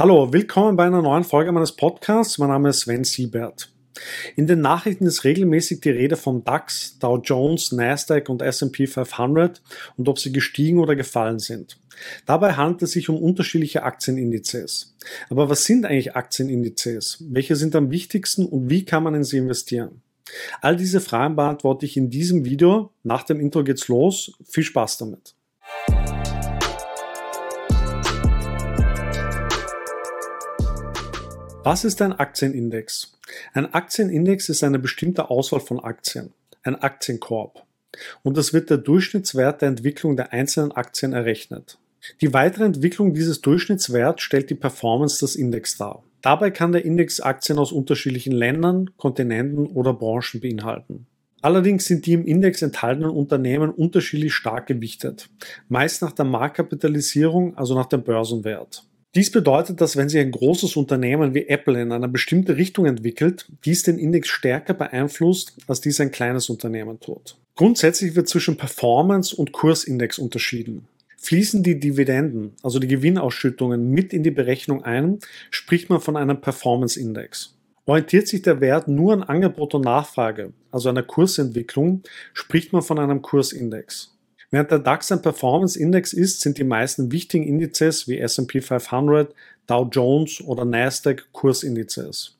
Hallo, willkommen bei einer neuen Folge meines Podcasts. Mein Name ist Sven Siebert. In den Nachrichten ist regelmäßig die Rede vom DAX, Dow Jones, Nasdaq und S&P 500 und ob sie gestiegen oder gefallen sind. Dabei handelt es sich um unterschiedliche Aktienindizes. Aber was sind eigentlich Aktienindizes? Welche sind am wichtigsten und wie kann man in sie investieren? All diese Fragen beantworte ich in diesem Video. Nach dem Intro geht's los. Viel Spaß damit. Was ist ein Aktienindex? Ein Aktienindex ist eine bestimmte Auswahl von Aktien, ein Aktienkorb. Und es wird der Durchschnittswert der Entwicklung der einzelnen Aktien errechnet. Die weitere Entwicklung dieses Durchschnittswerts stellt die Performance des Index dar. Dabei kann der Index Aktien aus unterschiedlichen Ländern, Kontinenten oder Branchen beinhalten. Allerdings sind die im Index enthaltenen Unternehmen unterschiedlich stark gewichtet, meist nach der Marktkapitalisierung, also nach dem Börsenwert. Dies bedeutet, dass wenn sich ein großes Unternehmen wie Apple in eine bestimmte Richtung entwickelt, dies den Index stärker beeinflusst, als dies ein kleines Unternehmen tut. Grundsätzlich wird zwischen Performance und Kursindex unterschieden. Fließen die Dividenden, also die Gewinnausschüttungen, mit in die Berechnung ein, spricht man von einem Performance-Index. Orientiert sich der Wert nur an Angebot und Nachfrage, also einer Kursentwicklung, spricht man von einem Kursindex. Während der DAX ein Performance-Index ist, sind die meisten wichtigen Indizes wie S&P 500, Dow Jones oder Nasdaq Kursindizes.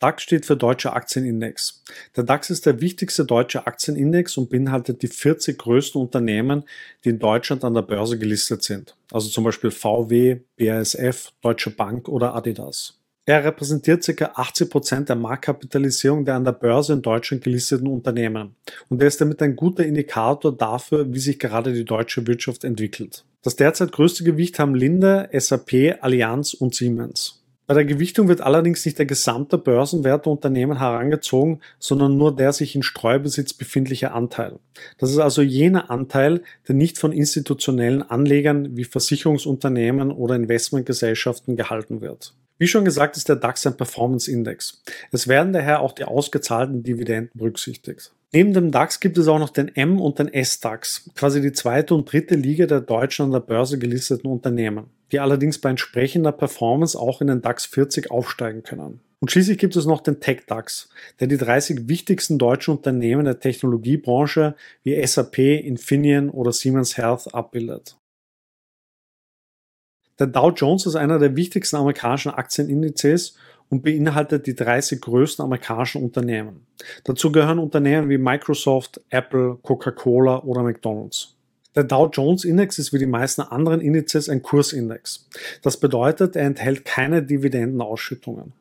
DAX steht für Deutscher Aktienindex. Der DAX ist der wichtigste deutsche Aktienindex und beinhaltet die 40 größten Unternehmen, die in Deutschland an der Börse gelistet sind. Also zum Beispiel VW, BASF, Deutsche Bank oder Adidas. Er repräsentiert ca. 80 Prozent der Marktkapitalisierung der an der Börse in Deutschland gelisteten Unternehmen und er ist damit ein guter Indikator dafür, wie sich gerade die deutsche Wirtschaft entwickelt. Das derzeit größte Gewicht haben Linde, SAP, Allianz und Siemens. Bei der Gewichtung wird allerdings nicht der gesamte Börsenwert der Unternehmen herangezogen, sondern nur der sich in Streubesitz befindliche Anteil. Das ist also jener Anteil, der nicht von institutionellen Anlegern wie Versicherungsunternehmen oder Investmentgesellschaften gehalten wird. Wie schon gesagt, ist der DAX ein Performance-Index. Es werden daher auch die ausgezahlten Dividenden berücksichtigt. Neben dem DAX gibt es auch noch den M- und den S-DAX, quasi die zweite und dritte Liga der deutschen an der Börse gelisteten Unternehmen, die allerdings bei entsprechender Performance auch in den DAX 40 aufsteigen können. Und schließlich gibt es noch den Tech-DAX, der die 30 wichtigsten deutschen Unternehmen der Technologiebranche wie SAP, Infineon oder Siemens Health abbildet. Der Dow Jones ist einer der wichtigsten amerikanischen Aktienindizes und beinhaltet die 30 größten amerikanischen Unternehmen. Dazu gehören Unternehmen wie Microsoft, Apple, Coca-Cola oder McDonald's. Der Dow Jones Index ist wie die meisten anderen Indizes ein Kursindex. Das bedeutet, er enthält keine Dividendenausschüttungen.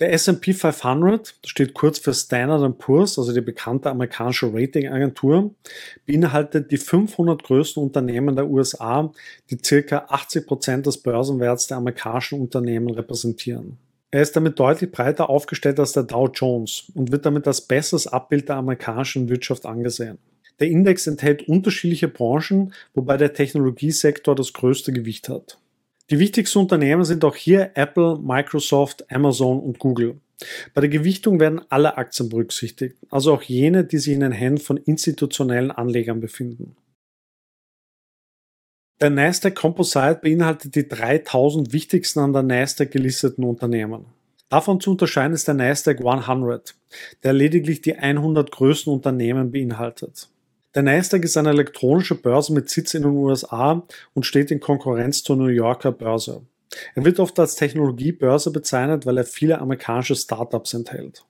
Der S&P 500, das steht kurz für Standard Poor's, also die bekannte amerikanische Ratingagentur, beinhaltet die 500 größten Unternehmen der USA, die ca. 80 Prozent des Börsenwerts der amerikanischen Unternehmen repräsentieren. Er ist damit deutlich breiter aufgestellt als der Dow Jones und wird damit als besseres Abbild der amerikanischen Wirtschaft angesehen. Der Index enthält unterschiedliche Branchen, wobei der Technologiesektor das größte Gewicht hat. Die wichtigsten Unternehmen sind auch hier Apple, Microsoft, Amazon und Google. Bei der Gewichtung werden alle Aktien berücksichtigt, also auch jene, die sich in den Händen von institutionellen Anlegern befinden. Der Nasdaq Composite beinhaltet die 3000 wichtigsten an der Nasdaq gelisteten Unternehmen. Davon zu unterscheiden ist der Nasdaq 100, der lediglich die 100 größten Unternehmen beinhaltet. Der Nasdaq ist eine elektronische Börse mit Sitz in den USA und steht in Konkurrenz zur New Yorker Börse. Er wird oft als Technologiebörse bezeichnet, weil er viele amerikanische Startups enthält.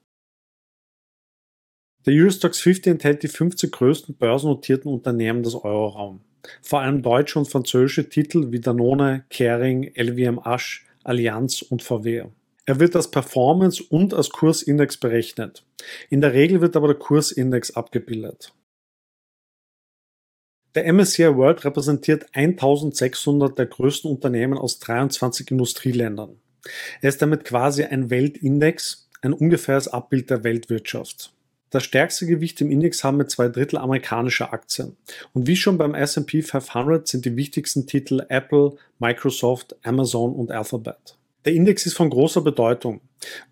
Der Eurostox 50 enthält die 50 größten börsennotierten Unternehmen des Euroraum. Vor allem deutsche und französische Titel wie Danone, Kering, LVMH, Allianz und VW. Er wird als Performance und als Kursindex berechnet. In der Regel wird aber der Kursindex abgebildet. Der MSCI World repräsentiert 1600 der größten Unternehmen aus 23 Industrieländern. Er ist damit quasi ein Weltindex, ein ungefähres Abbild der Weltwirtschaft. Das stärkste Gewicht im Index haben mit zwei Drittel amerikanische Aktien. Und wie schon beim S&P 500 sind die wichtigsten Titel Apple, Microsoft, Amazon und Alphabet. Der Index ist von großer Bedeutung,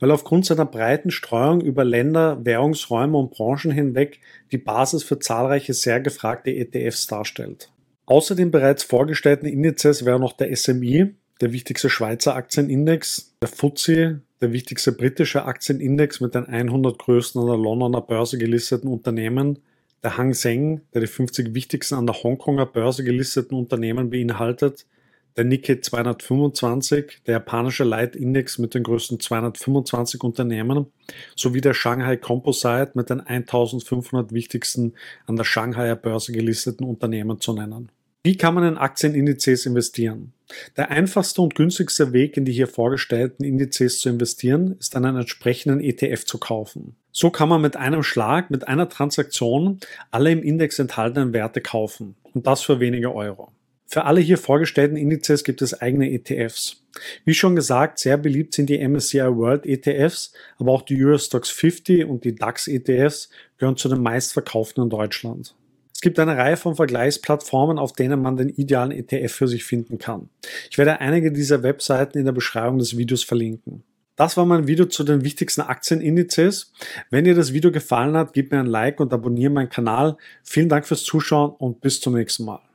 weil aufgrund seiner breiten Streuung über Länder, Währungsräume und Branchen hinweg die Basis für zahlreiche sehr gefragte ETFs darstellt. Außer den bereits vorgestellten Indizes wäre noch der SMI, der wichtigste Schweizer Aktienindex, der FTSE, der wichtigste britische Aktienindex mit den 100 größten an der Londoner Börse gelisteten Unternehmen, der Hang Seng, der die 50 wichtigsten an der Hongkonger Börse gelisteten Unternehmen beinhaltet, der Nikkei 225, der japanische Leitindex mit den größten 225 Unternehmen, sowie der Shanghai Composite mit den 1500 wichtigsten an der Shanghaier Börse gelisteten Unternehmen zu nennen. Wie kann man in Aktienindizes investieren? Der einfachste und günstigste Weg in die hier vorgestellten Indizes zu investieren, ist einen entsprechenden ETF zu kaufen. So kann man mit einem Schlag, mit einer Transaktion alle im Index enthaltenen Werte kaufen und das für wenige Euro. Für alle hier vorgestellten Indizes gibt es eigene ETFs. Wie schon gesagt, sehr beliebt sind die MSCI World ETFs, aber auch die Eurostox 50 und die DAX ETFs gehören zu den meistverkauften in Deutschland. Es gibt eine Reihe von Vergleichsplattformen, auf denen man den idealen ETF für sich finden kann. Ich werde einige dieser Webseiten in der Beschreibung des Videos verlinken. Das war mein Video zu den wichtigsten Aktienindizes. Wenn dir das Video gefallen hat, gib mir ein Like und abonniere meinen Kanal. Vielen Dank fürs Zuschauen und bis zum nächsten Mal.